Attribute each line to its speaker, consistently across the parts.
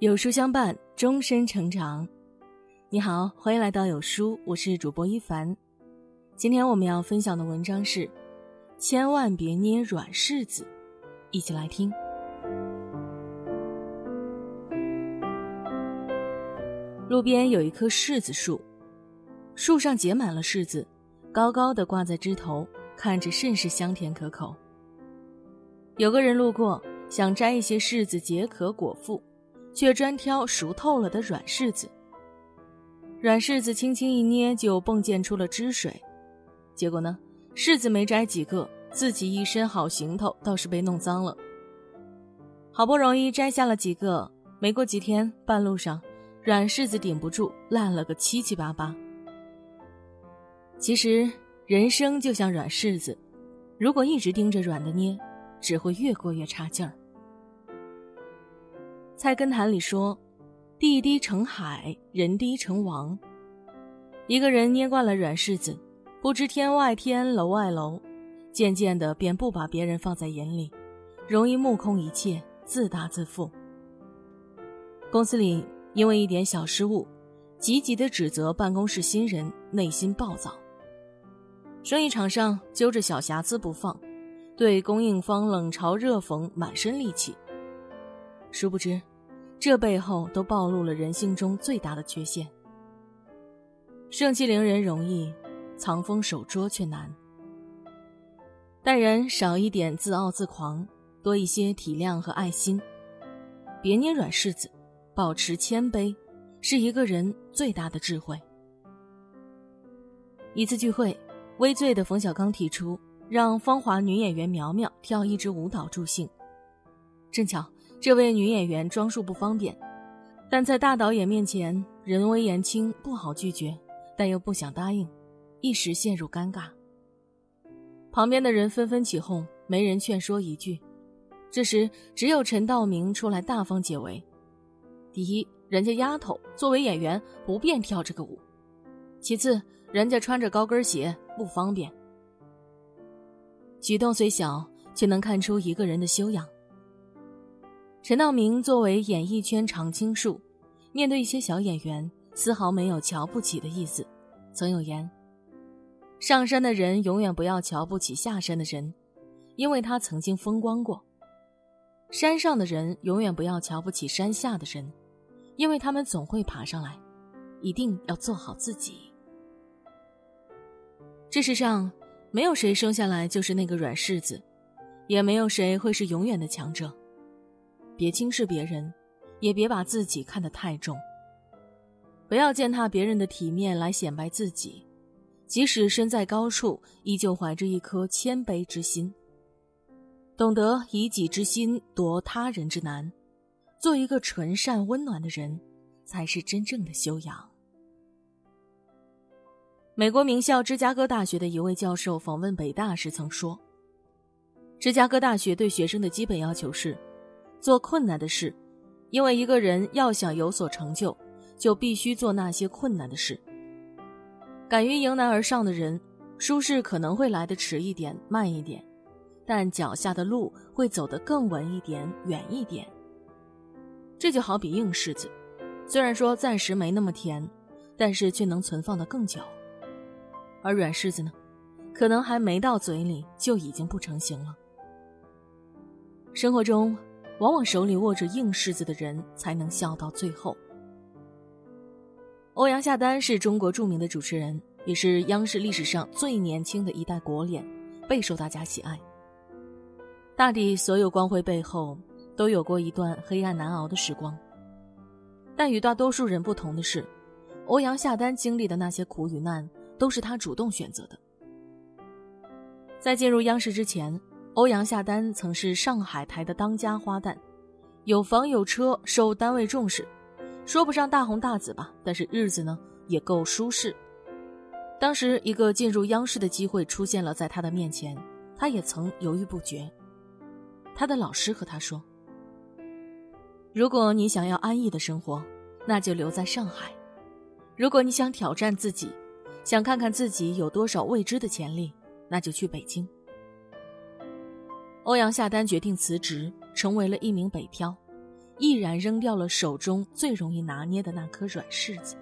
Speaker 1: 有书相伴，终身成长。你好，欢迎来到有书，我是主播一凡。今天我们要分享的文章是：千万别捏软柿子。一起来听。路边有一棵柿子树，树上结满了柿子，高高的挂在枝头，看着甚是香甜可口。有个人路过，想摘一些柿子解渴果腹。却专挑熟透了的软柿子。软柿子轻轻一捏就迸溅出了汁水，结果呢，柿子没摘几个，自己一身好行头倒是被弄脏了。好不容易摘下了几个，没过几天，半路上软柿子顶不住，烂了个七七八八。其实人生就像软柿子，如果一直盯着软的捏，只会越过越差劲儿。菜根谭里说：“地低成海，人低成王。”一个人捏惯了软柿子，不知天外天，楼外楼，渐渐的便不把别人放在眼里，容易目空一切，自大自负。公司里因为一点小失误，积极的指责办公室新人，内心暴躁。生意场上揪着小瑕疵不放，对供应方冷嘲热讽，满身戾气。殊不知。这背后都暴露了人性中最大的缺陷。盛气凌人容易，藏锋守拙却难。待人少一点自傲自狂，多一些体谅和爱心。别捏软柿子，保持谦卑，是一个人最大的智慧。一次聚会，微醉的冯小刚提出让芳华女演员苗苗跳一支舞蹈助兴，正巧。这位女演员装束不方便，但在大导演面前人微言轻，不好拒绝，但又不想答应，一时陷入尴尬。旁边的人纷纷起哄，没人劝说一句。这时，只有陈道明出来大方解围：第一，人家丫头作为演员不便跳这个舞；其次，人家穿着高跟鞋不方便。举动虽小，却能看出一个人的修养。陈道明作为演艺圈常青树，面对一些小演员，丝毫没有瞧不起的意思。曾有言：“上山的人永远不要瞧不起下山的人，因为他曾经风光过；山上的人永远不要瞧不起山下的人，因为他们总会爬上来。一定要做好自己。这世上，没有谁生下来就是那个软柿子，也没有谁会是永远的强者。”别轻视别人，也别把自己看得太重。不要践踏别人的体面来显摆自己，即使身在高处，依旧怀着一颗谦卑之心。懂得以己之心夺他人之难，做一个纯善温暖的人，才是真正的修养。美国名校芝加哥大学的一位教授访问北大时曾说：“芝加哥大学对学生的基本要求是。”做困难的事，因为一个人要想有所成就，就必须做那些困难的事。敢于迎难而上的人，舒适可能会来得迟一点、慢一点，但脚下的路会走得更稳一点、远一点。这就好比硬柿子，虽然说暂时没那么甜，但是却能存放得更久；而软柿子呢，可能还没到嘴里就已经不成形了。生活中。往往手里握着硬柿子的人才能笑到最后。欧阳夏丹是中国著名的主持人，也是央视历史上最年轻的一代国脸，备受大家喜爱。大抵所有光辉背后都有过一段黑暗难熬的时光，但与大多数人不同的是，欧阳夏丹经历的那些苦与难都是他主动选择的。在进入央视之前。欧阳夏丹曾是上海台的当家花旦，有房有车，受单位重视，说不上大红大紫吧，但是日子呢也够舒适。当时一个进入央视的机会出现了在他的面前，他也曾犹豫不决。他的老师和他说：“如果你想要安逸的生活，那就留在上海；如果你想挑战自己，想看看自己有多少未知的潜力，那就去北京。”欧阳夏丹决定辞职，成为了一名北漂，毅然扔掉了手中最容易拿捏的那颗软柿子。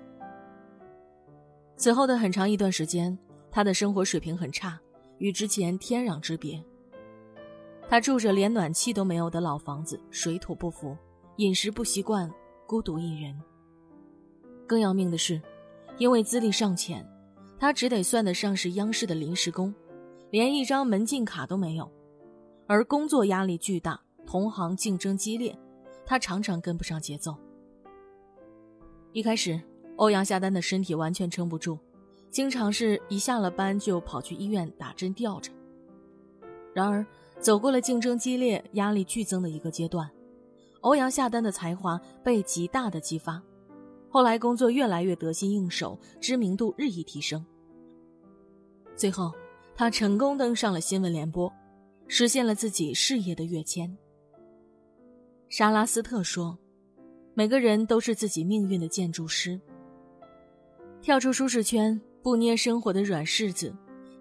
Speaker 1: 此后的很长一段时间，他的生活水平很差，与之前天壤之别。他住着连暖气都没有的老房子，水土不服，饮食不习惯，孤独一人。更要命的是，因为资历尚浅，他只得算得上是央视的临时工，连一张门禁卡都没有，而工作压力巨大，同行竞争激烈，他常常跟不上节奏。一开始，欧阳夏丹的身体完全撑不住，经常是一下了班就跑去医院打针吊着。然而，走过了竞争激烈、压力剧增的一个阶段，欧阳夏丹的才华被极大的激发。后来工作越来越得心应手，知名度日益提升。最后，他成功登上了新闻联播，实现了自己事业的跃迁。沙拉斯特说：“每个人都是自己命运的建筑师。跳出舒适圈，不捏生活的软柿子，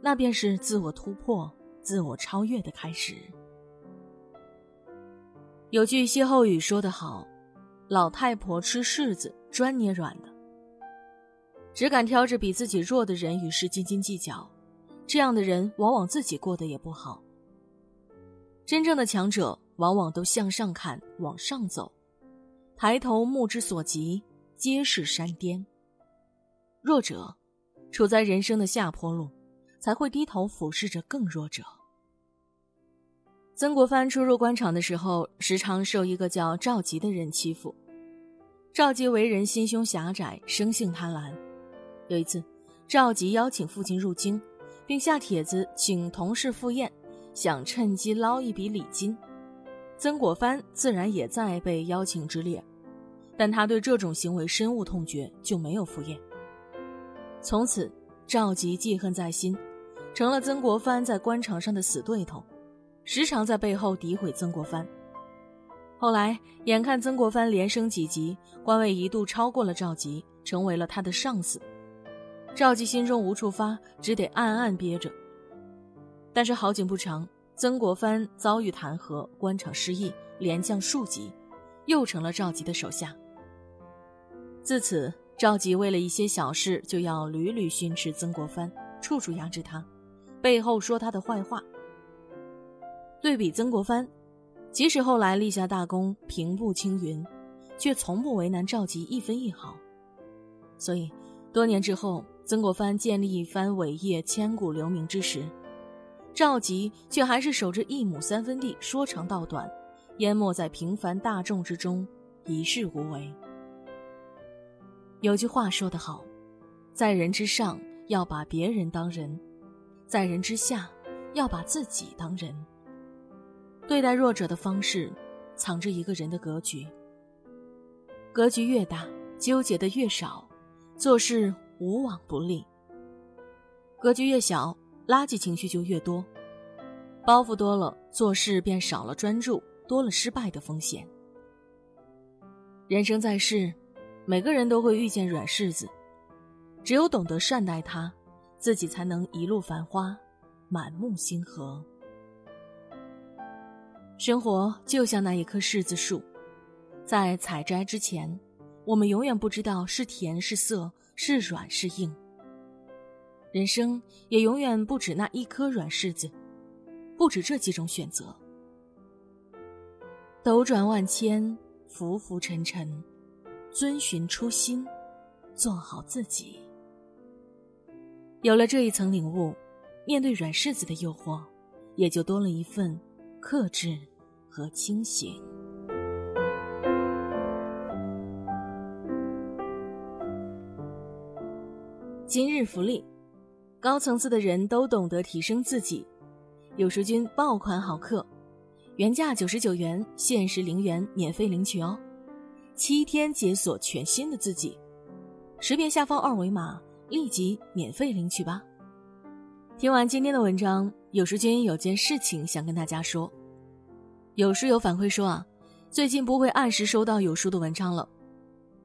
Speaker 1: 那便是自我突破、自我超越的开始。”有句歇后语说得好：“老太婆吃柿子。”专捏软的，只敢挑着比自己弱的人与事斤斤计较，这样的人往往自己过得也不好。真正的强者往往都向上看，往上走，抬头目之所及皆是山巅。弱者处在人生的下坡路，才会低头俯视着更弱者。曾国藩初入官场的时候，时常受一个叫赵佶的人欺负。赵佶为人心胸狭窄，生性贪婪。有一次，赵佶邀请父亲入京，并下帖子请同事赴宴，想趁机捞一笔礼金。曾国藩自然也在被邀请之列，但他对这种行为深恶痛绝，就没有赴宴。从此，赵佶记恨在心，成了曾国藩在官场上的死对头，时常在背后诋毁曾国藩。后来，眼看曾国藩连升几级，官位一度超过了赵佶，成为了他的上司。赵佶心中无处发，只得暗暗憋着。但是好景不长，曾国藩遭遇弹劾，官场失意，连降数级，又成了赵佶的手下。自此，赵佶为了一些小事就要屡屡训斥曾国藩，处处压制他，背后说他的坏话。对比曾国藩。即使后来立下大功，平步青云，却从不为难赵佶一分一毫。所以，多年之后，曾国藩建立一番伟业、千古留名之时，赵佶却还是守着一亩三分地，说长道短，淹没在平凡大众之中，一事无为。有句话说得好，在人之上要把别人当人，在人之下要把自己当人。对待弱者的方式，藏着一个人的格局。格局越大，纠结的越少，做事无往不利；格局越小，垃圾情绪就越多，包袱多了，做事便少了专注，多了失败的风险。人生在世，每个人都会遇见软柿子，只有懂得善待它，自己才能一路繁花，满目星河。生活就像那一棵柿子树，在采摘之前，我们永远不知道是甜是涩，是软是硬。人生也永远不止那一颗软柿子，不止这几种选择。斗转万千，浮浮沉沉，遵循初心，做好自己。有了这一层领悟，面对软柿子的诱惑，也就多了一份。克制和清醒。今日福利，高层次的人都懂得提升自己。有书君爆款好课，原价九十九元，限时零元免费领取哦！七天解锁全新的自己，识别下方二维码，立即免费领取吧。听完今天的文章，有书君有件事情想跟大家说。有书友反馈说啊，最近不会按时收到有书的文章了，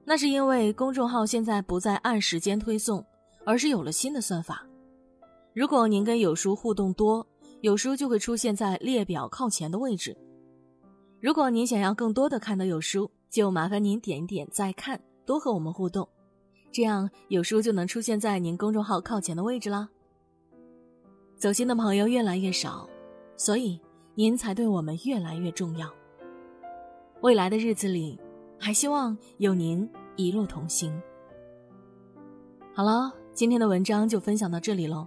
Speaker 1: 那是因为公众号现在不再按时间推送，而是有了新的算法。如果您跟有书互动多，有书就会出现在列表靠前的位置。如果您想要更多的看到有书，就麻烦您点一点再看，多和我们互动，这样有书就能出现在您公众号靠前的位置啦。走心的朋友越来越少，所以您才对我们越来越重要。未来的日子里，还希望有您一路同行。好了，今天的文章就分享到这里喽。